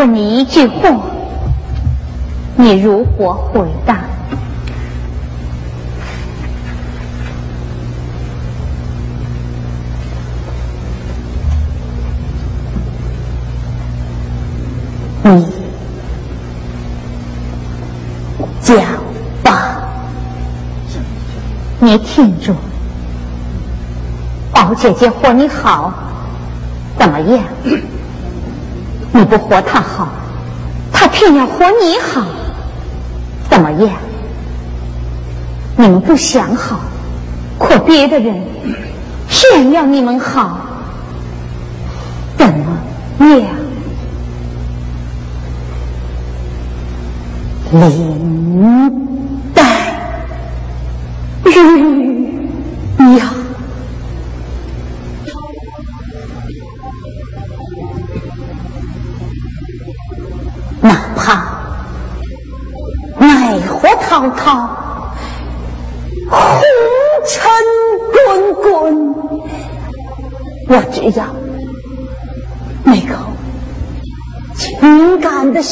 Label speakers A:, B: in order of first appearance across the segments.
A: 问你一句话，你如何回答？你讲吧，你听着，宝姐姐和你好，怎么样？你不活他好，他偏要活你好，怎么样？你们不想好，可别的人偏要你们好，怎么样？林黛玉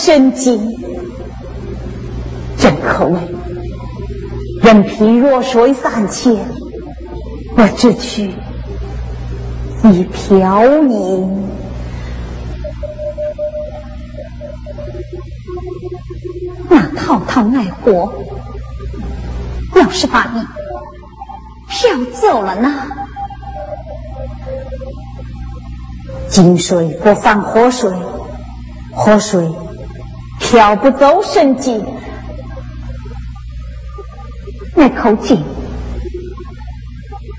A: 感的深井，正可谓人疲弱水三千，我只取一瓢饮。那滔滔爱火，要是把你漂走了呢？井水不犯河水，河水挑不走深井。那口井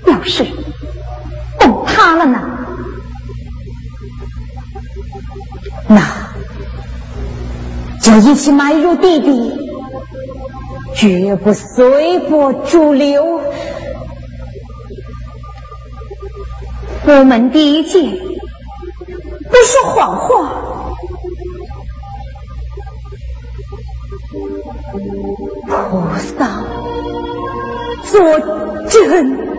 A: 要是崩塌了呢？那？就一起埋入地底，绝不随波逐流。我们第一件不说谎话，菩萨作证。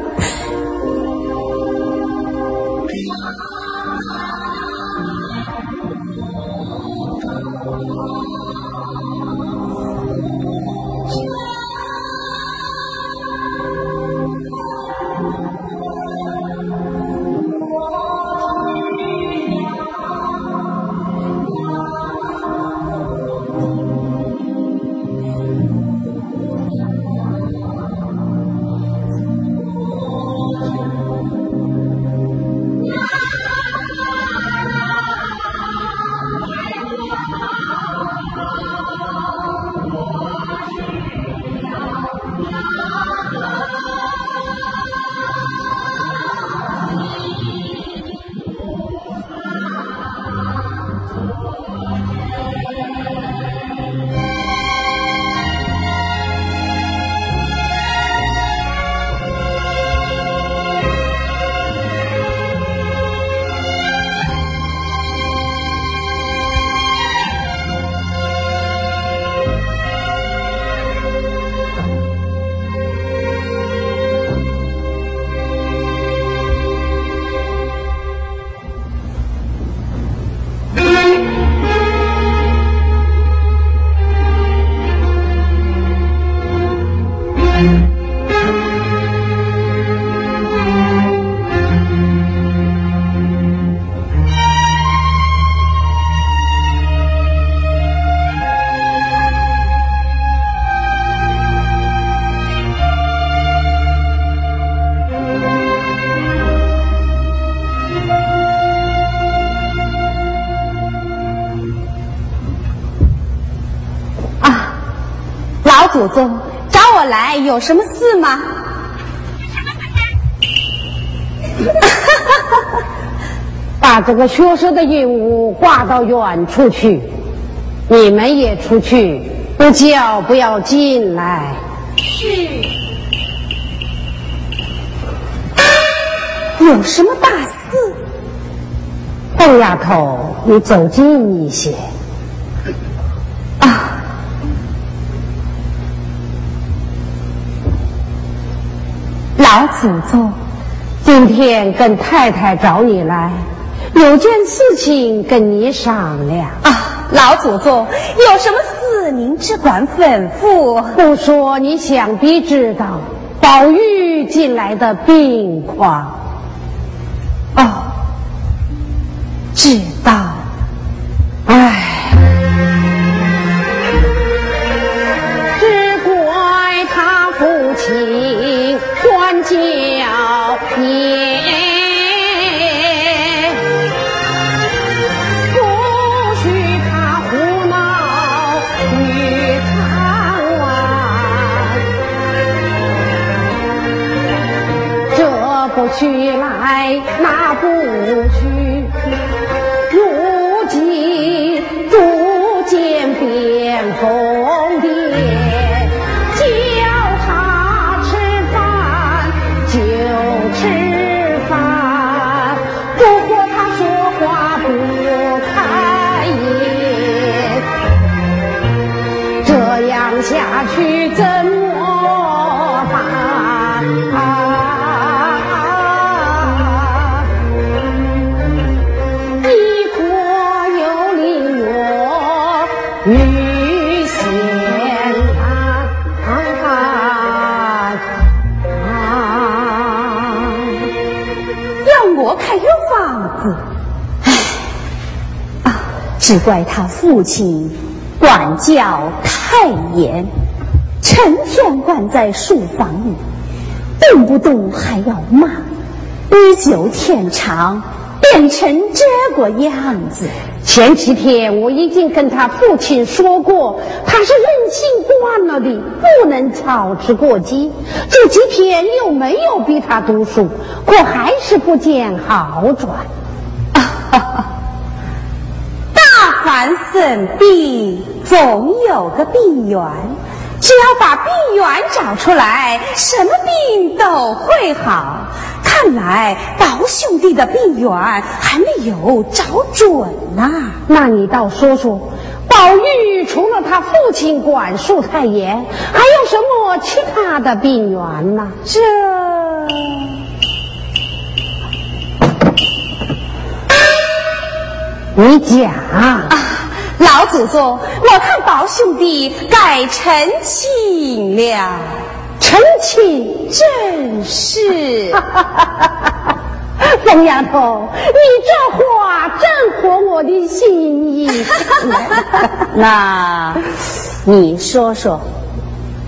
B: 有什么事吗？
C: 把这个学生的任务挂到远处去，你们也出去，不叫不要进来。是。
B: 有什么大事？
C: 邓丫头，你走近一些。
A: 老祖宗，
C: 今天跟太太找你来，有件事情跟你商量
B: 啊。老祖宗，有什么事您只管吩咐。
C: 不说，你想必知道宝玉近来的病况。
B: 哦，知道。
C: 过去。
A: 只怪他父亲管教太严，成天关在书房里，动不动还要骂，日久天长，变成这个样子。
C: 前几天我已经跟他父亲说过，他是任性惯了的，不能操之过急。这几天又没有逼他读书，可还是不见好转。
B: 凡生病，总有个病源，只要把病源找出来，什么病都会好。看来宝兄弟的病源还没有找准呐。
C: 那你倒说说，宝玉除了他父亲管束太严，还有什么其他的病源呢？
B: 这，
C: 你讲。
B: 老祖宗，我看宝兄弟该成亲了。
C: 成亲
B: 正是。
C: 疯丫头，你这话正合我的心意。
A: 那，你说说，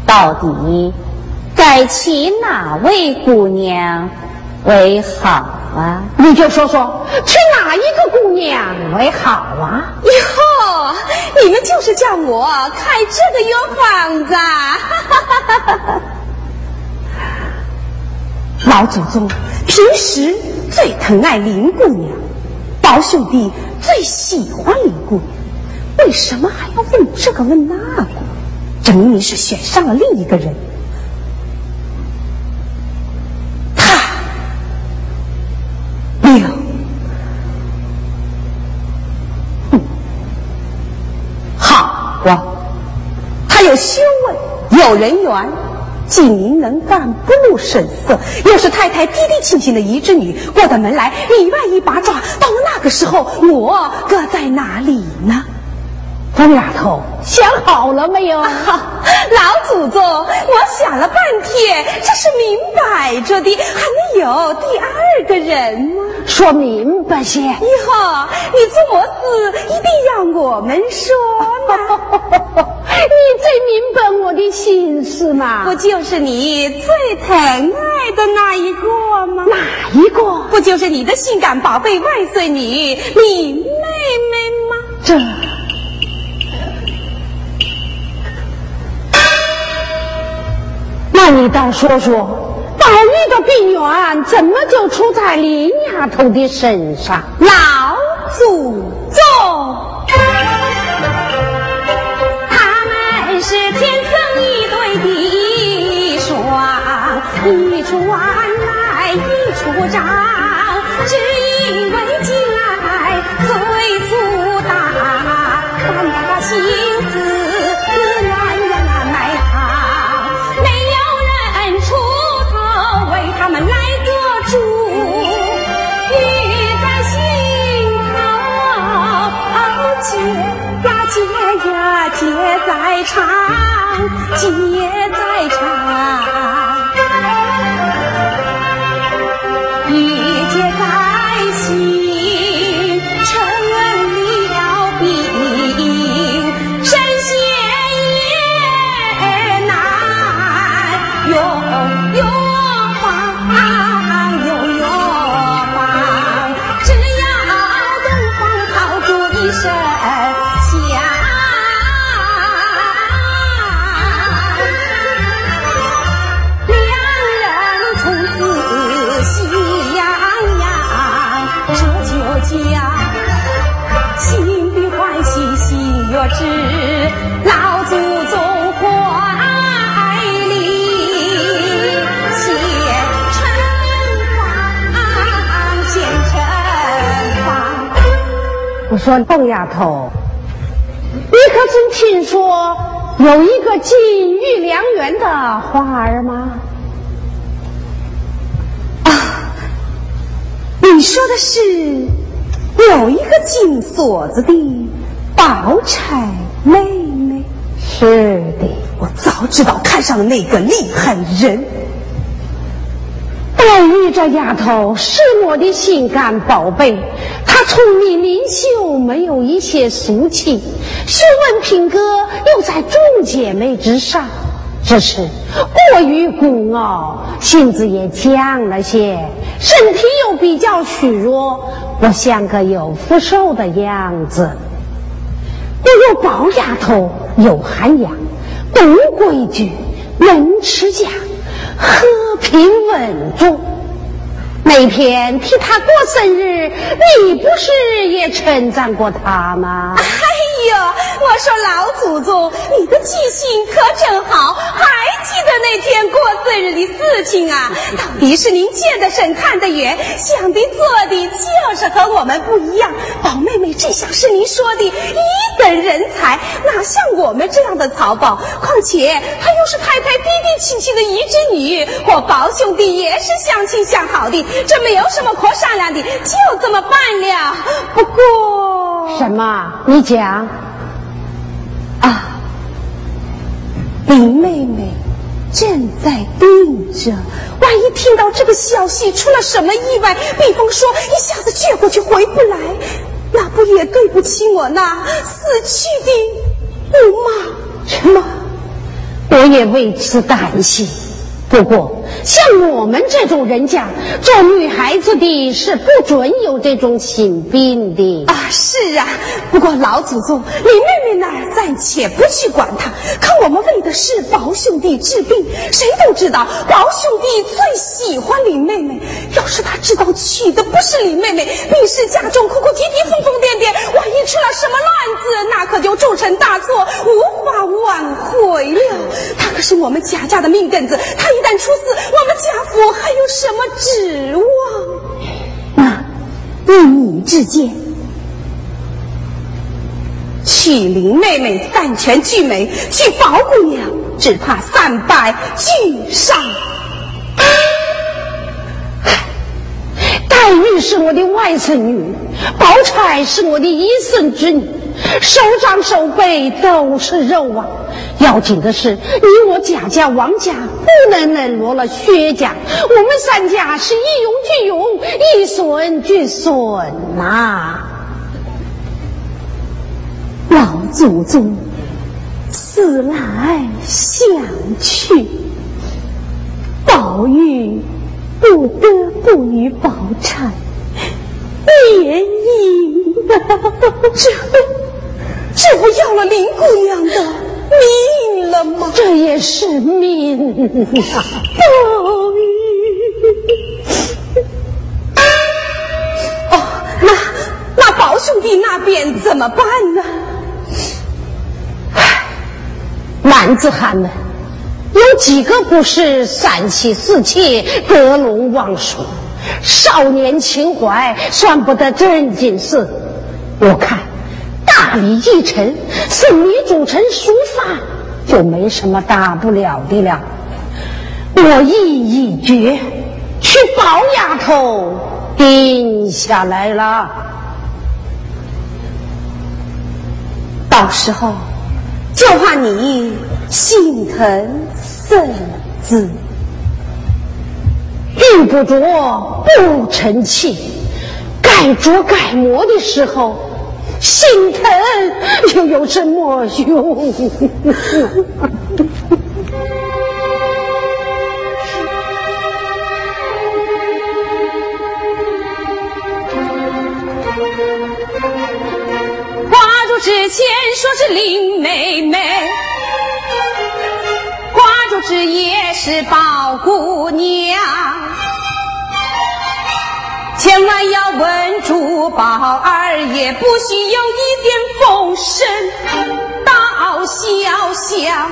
A: 到底该娶哪位姑娘为好啊？
C: 你就说说，娶哪一个姑娘为好啊？
B: 哟。你们就是叫我开这个药方子，老祖宗平时最疼爱林姑娘，宝兄弟最喜欢林姑娘，为什么还要问这个问那个？这明明是选上了另一个人。有修为，有人缘，既明能干，不露声色，又是太太低低亲亲的一侄女，过到门来，里外一把抓。到了那个时候，我搁在哪里呢？
C: 疯丫头，想好了没有？老
B: 想了半天，这是明摆着的，还能有第二个人吗？
C: 说明白些。以
B: 后你做么事一定要我们说呢？
C: 你最明白我的心思嘛？不
B: 就是你最疼爱的那一个吗？哪
C: 一个？
B: 不就是你的性感宝贝外孙女你妹妹吗？
C: 这，那你倒说说。宝玉的病源怎么就出在林丫头的身上？
B: 老祖宗，他们是天生一对的双，一出弯来一出长，只因为姐在唱姐在唱
C: 说凤丫头，你可曾听说有一个金玉良缘的花儿吗？
B: 啊，你说的是有一个金锁子的。宝钗妹妹，
C: 是的，
B: 我早知道看上了那个厉害人。
C: 黛玉这丫头是我的心肝宝贝，她聪明灵秀，没有一些俗气，学问品格又在众姐妹之上，只是过于孤傲，性子也犟了些，身体又比较虚弱，不像个有福寿的样子。我有宝丫头，有涵养，懂规矩，能持家，和平稳重。那天替他过生日，你不是也称赞过他吗？哎
B: 呦，我说老祖宗，你的记性可真好，还记得那天过生日的事情啊？到底是您见得深，看得远，想的做是和我们不一样。宝妹妹这下是您说的一等人才，哪像我们这样的草包？况且她又是太太弟弟亲亲的姨侄女，我宝兄弟也是相亲相好的。这没有什么可商量的，就这么办了。不过什
C: 么？你讲
B: 啊，林妹妹正在病着，万一听到这个消息出了什么意外，比方说一下子倔过去回不来，那不也对不起我那死去的姑妈吗？
C: 我也为此担心。不过，像我们这种人家，做女孩子的是不准有这种心病的
B: 啊！是啊，不过老祖宗，你妹妹那儿暂且不去管她，可我们为的是宝兄弟治病。谁都知道，宝兄弟最喜欢李妹妹。要是他知道娶的不是李妹妹，必是家中哭哭啼啼、疯疯癫癫，万一出了什么乱子，那可就铸成大错，无法挽回了。他可是我们贾家的命根子，他。一旦出事，我们家府还有什么指望？
A: 那依
B: 你
A: 之见，
B: 娶林妹妹三全俱美，娶宝姑娘只怕三败俱伤。
C: 黛玉是我的外孙女，宝钗是我的一孙之女。手掌手背都是肉啊！要紧的是，你我贾家王家不能冷落了薛家，我们三家是一荣俱荣，一损俱损呐！
A: 老祖宗
B: 思来想去，
A: 宝玉不得不与宝钗。
B: 联姻，这这不要了林姑娘的命了吗？
C: 这也是命啊！
B: 宝玉，哦，那那宝兄弟那边怎么办呢？唉，
C: 男子汉们有几个不是三妻四妾、得陇望蜀？少年情怀算不得正经事，我看大礼一陈，送你主成熟饭，就没什么大不了的了。我意已决，去包丫头定下来了，
B: 到时候就怕你心疼孙子。
C: 遇不着不成器，该着该磨的时候，心疼又有什么用？
B: 挂住之前说是林妹妹。挂住之也是宝姑娘，千万要稳住宝儿也，不许有一点风声到小巷。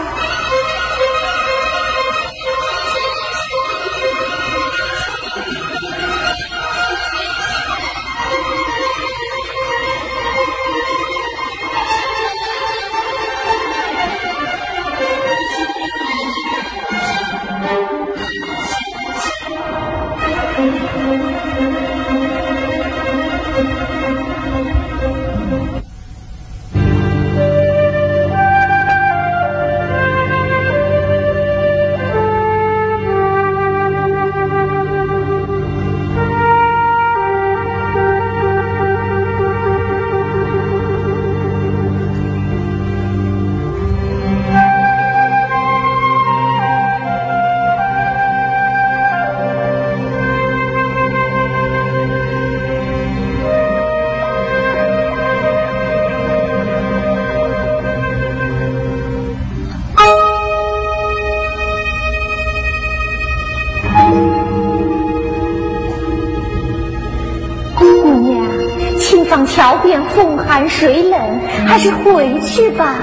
A: 桥边风寒水冷，还是回去吧。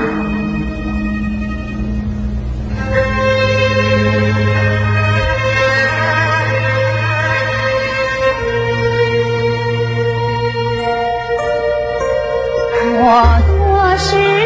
A: 我多是。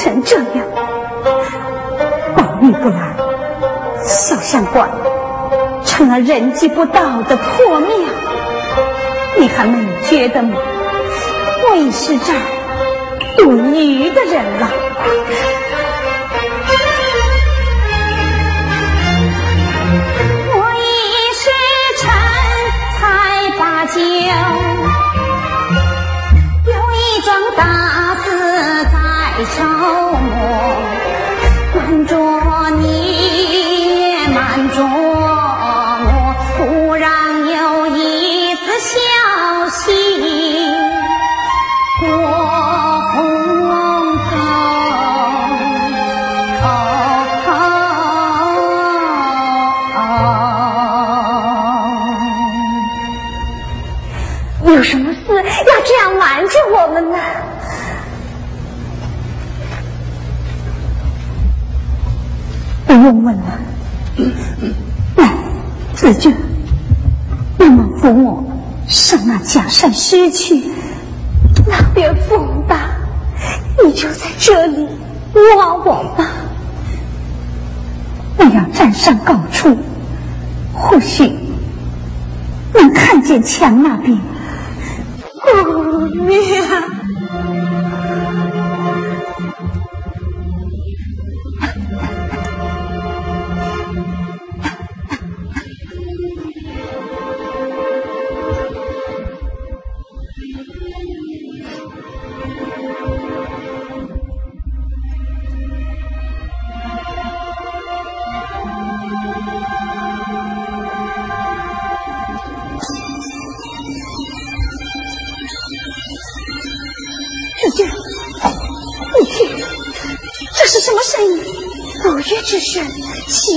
A: 成这样。
B: 宝玉
A: 不来小相馆成了人迹不到的破庙。你还没觉得吗？我已是这儿鱼的人了。子君，你们扶我上那假山石去，那边风大，你就在这里挖我吧。我要站上高处，或许能看见墙那边。
B: 姑娘。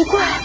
B: 奇怪，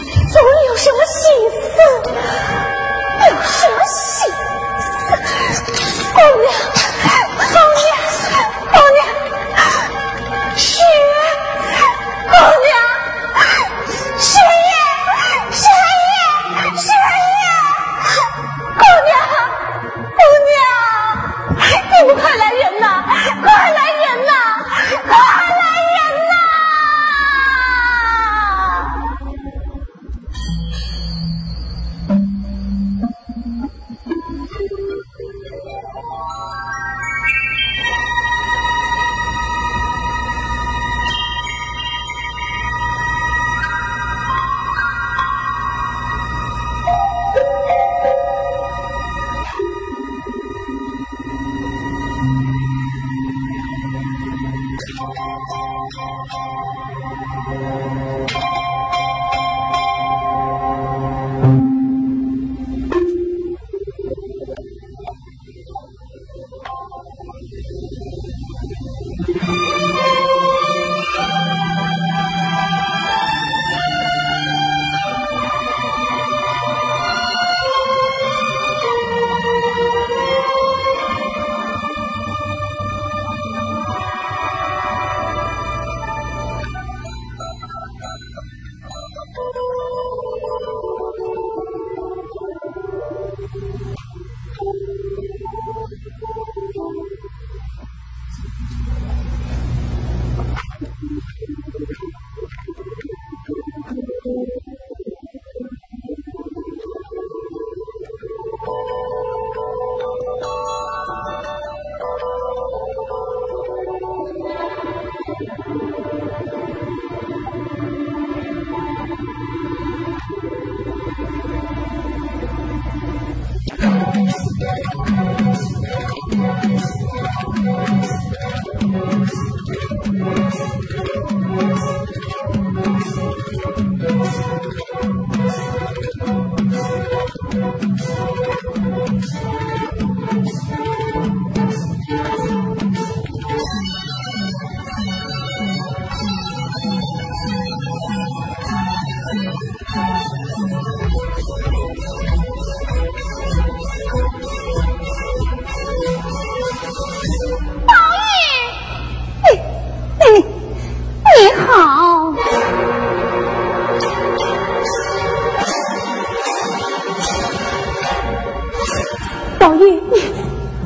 A: 你，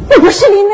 A: 你
B: 不是林娜。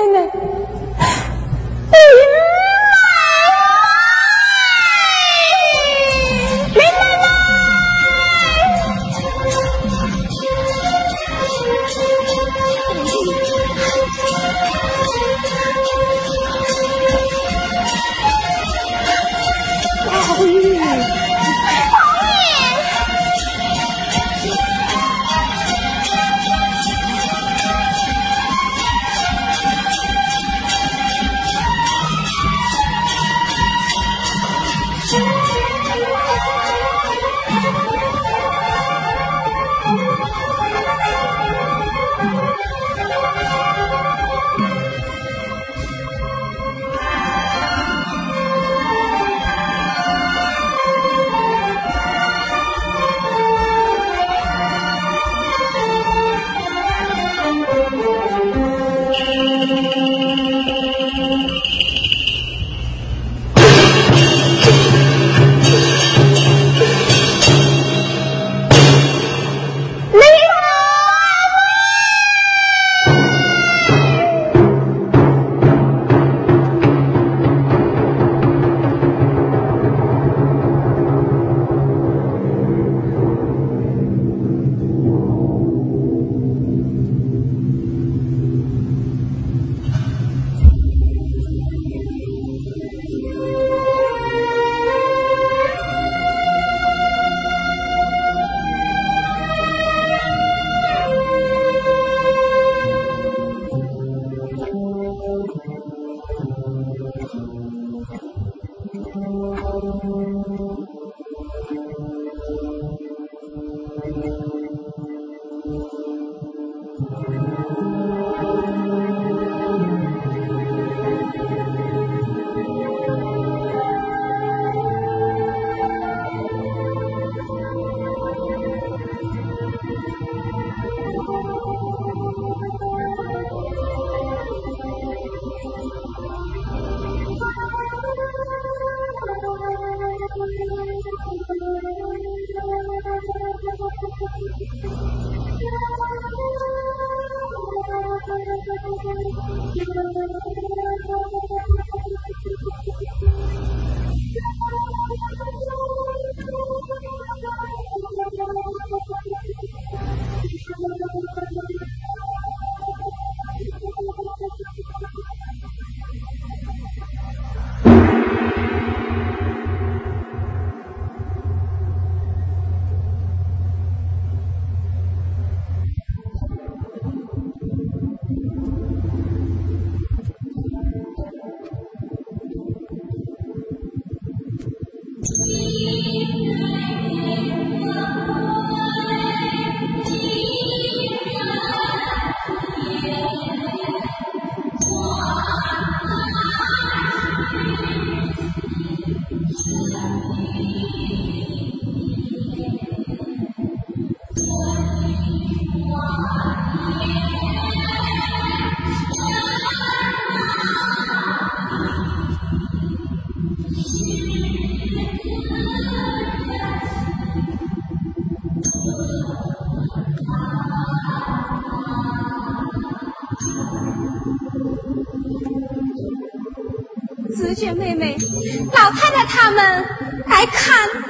A: 春雨绵绵千里万年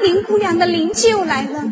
B: 林姑娘的灵柩来了。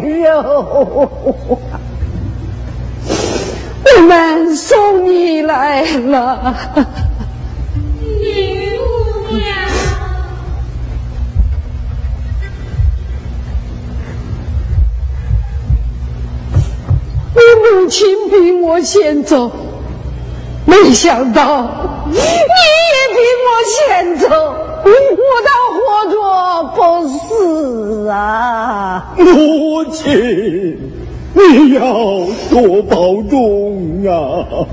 C: 肉，我们送你来了。
A: 娘，
C: 你母亲比我先走，没想到你也比我先走。我倒活着不死啊！
D: 母亲，你要多保重啊！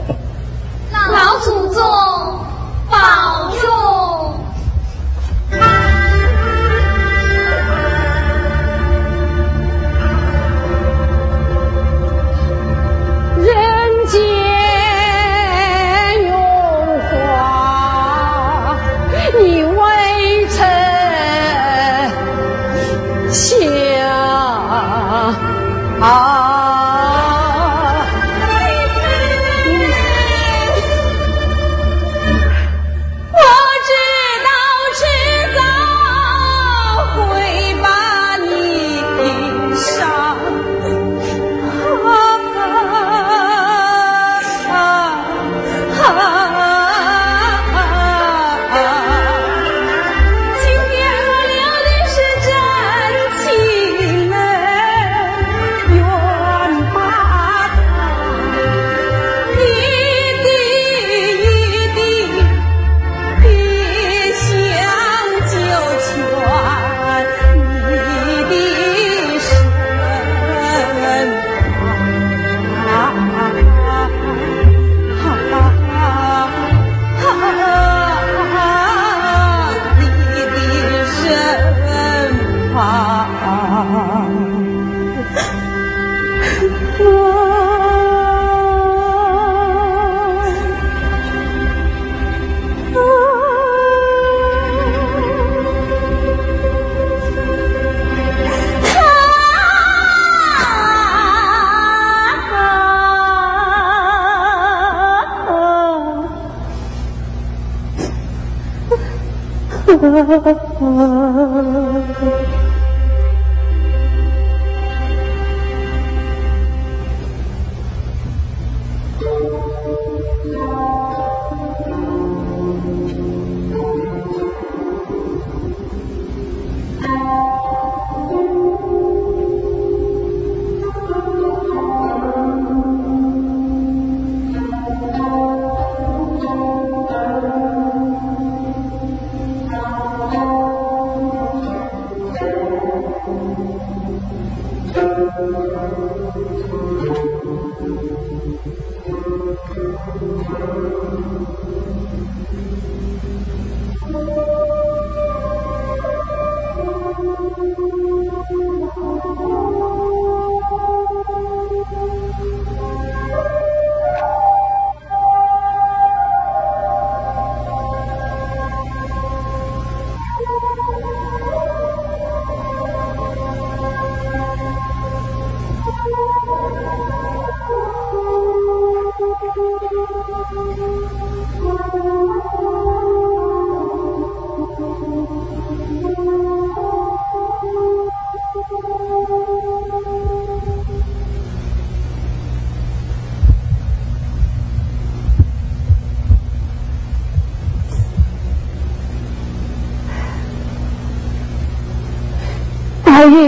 A: 玉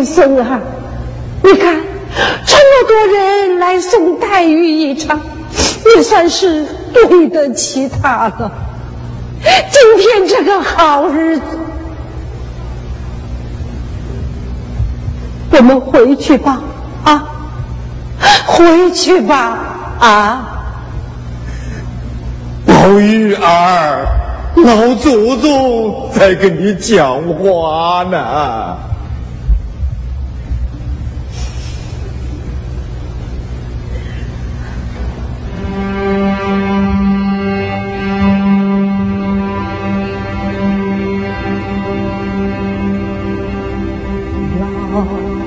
C: 孙啊，你看这么多人来送黛玉一场，也算是对得起他了。今天这个好日子，我们回去吧，啊，回去吧，啊。
D: 宝玉儿，老祖宗在跟你讲话呢。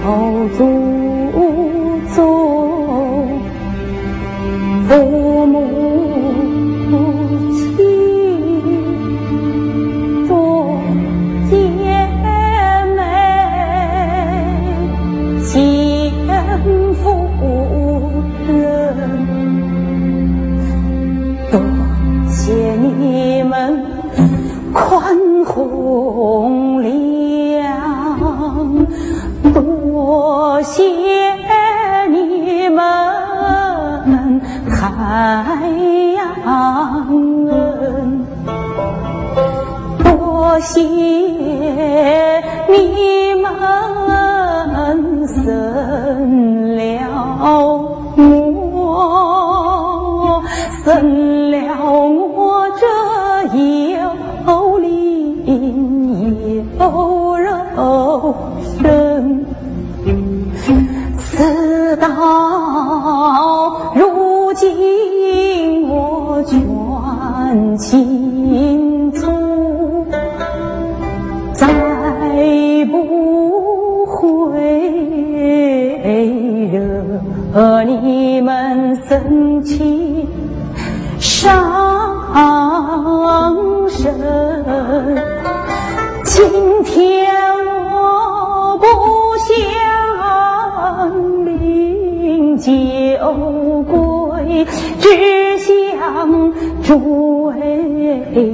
A: 好走。谢你们太阳恩多谢你们恩断情，再不会惹你们生气伤神。今天我不想灵酒归，只想祝。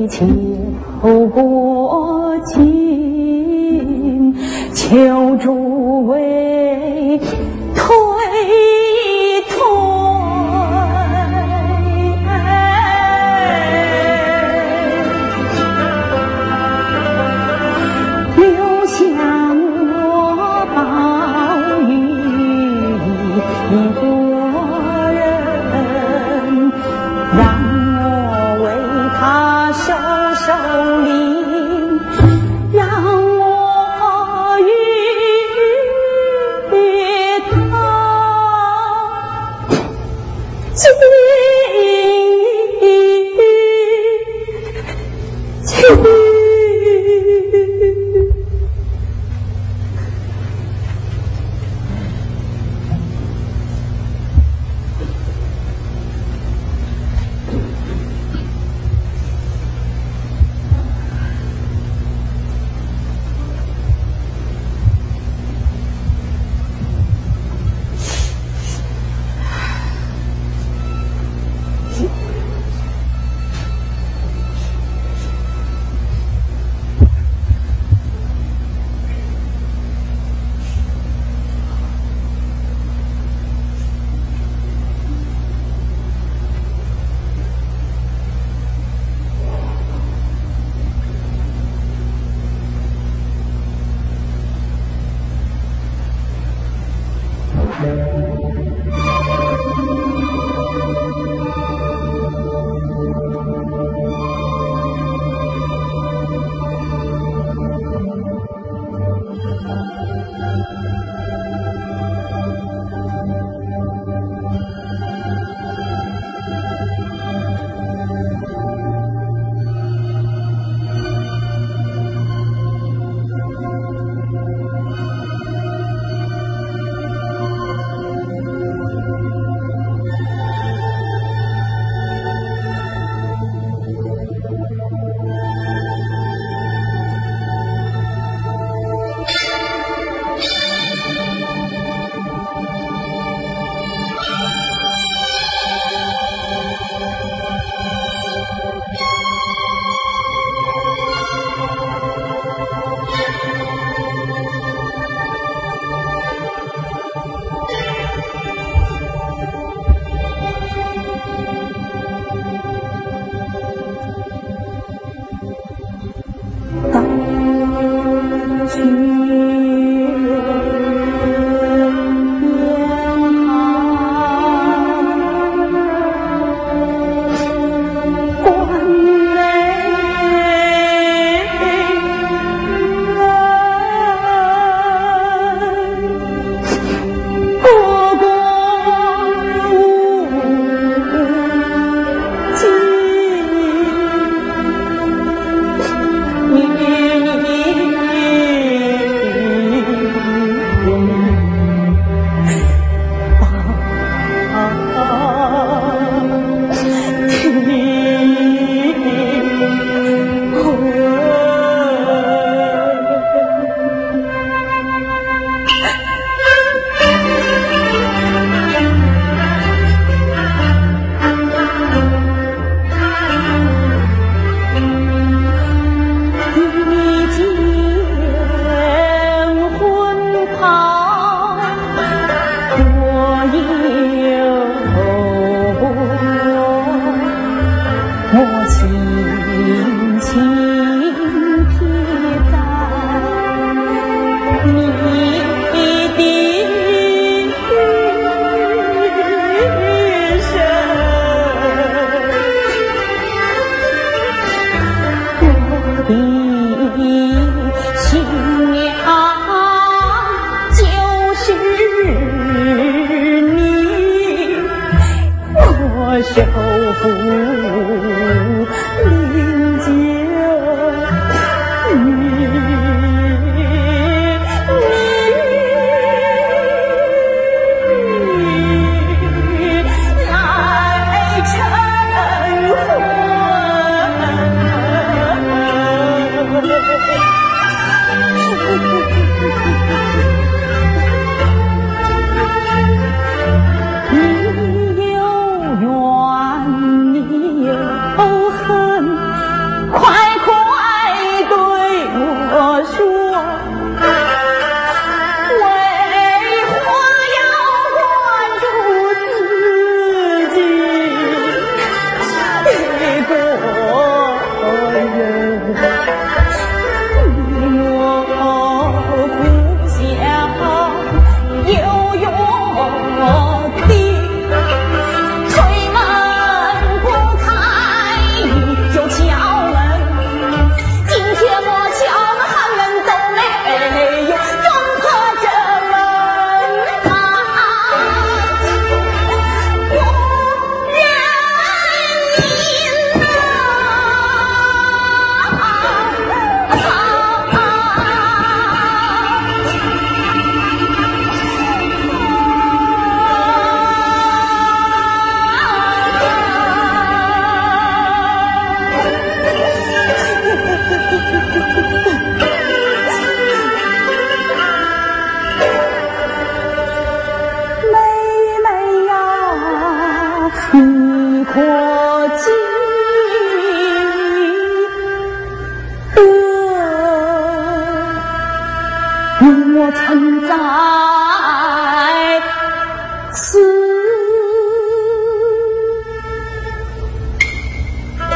A: 求过亲，求诸位。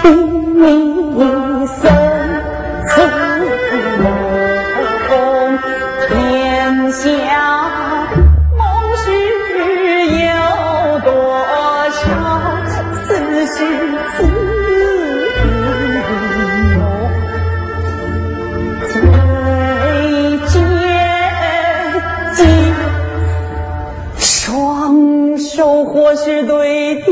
A: 一生思慕，天下梦事有多少？此时此地，我最坚。双手或是对天。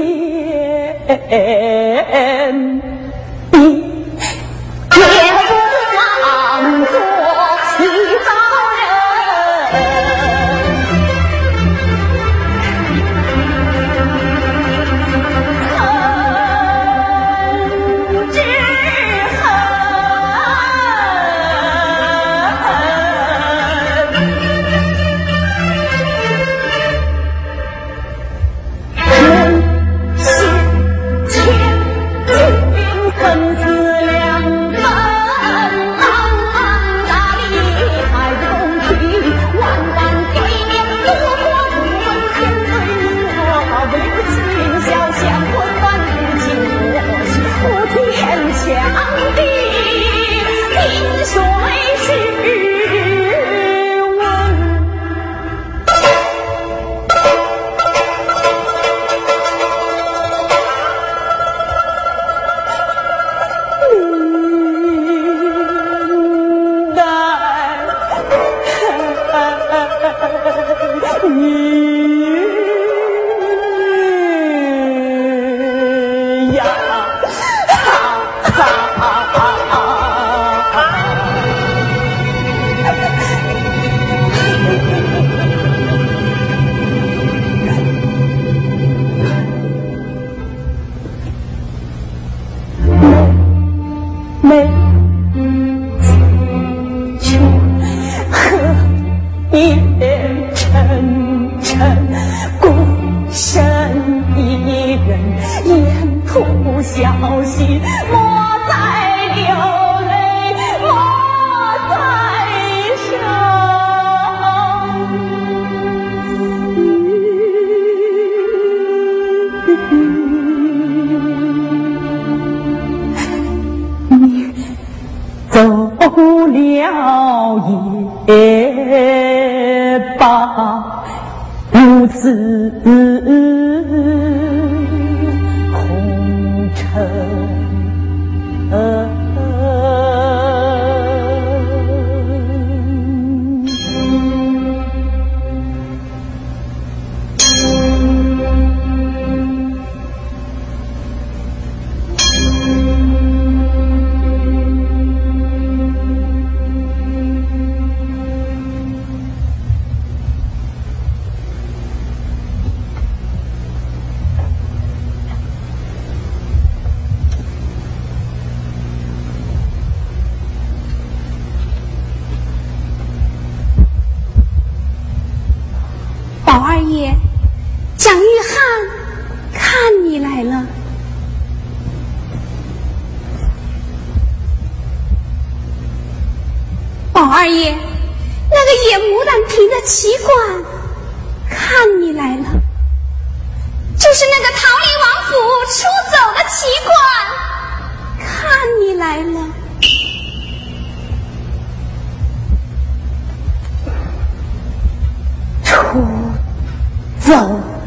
B: 奇怪看你来了。就是那个逃离王府出走的奇怪看你来了。
A: 出走。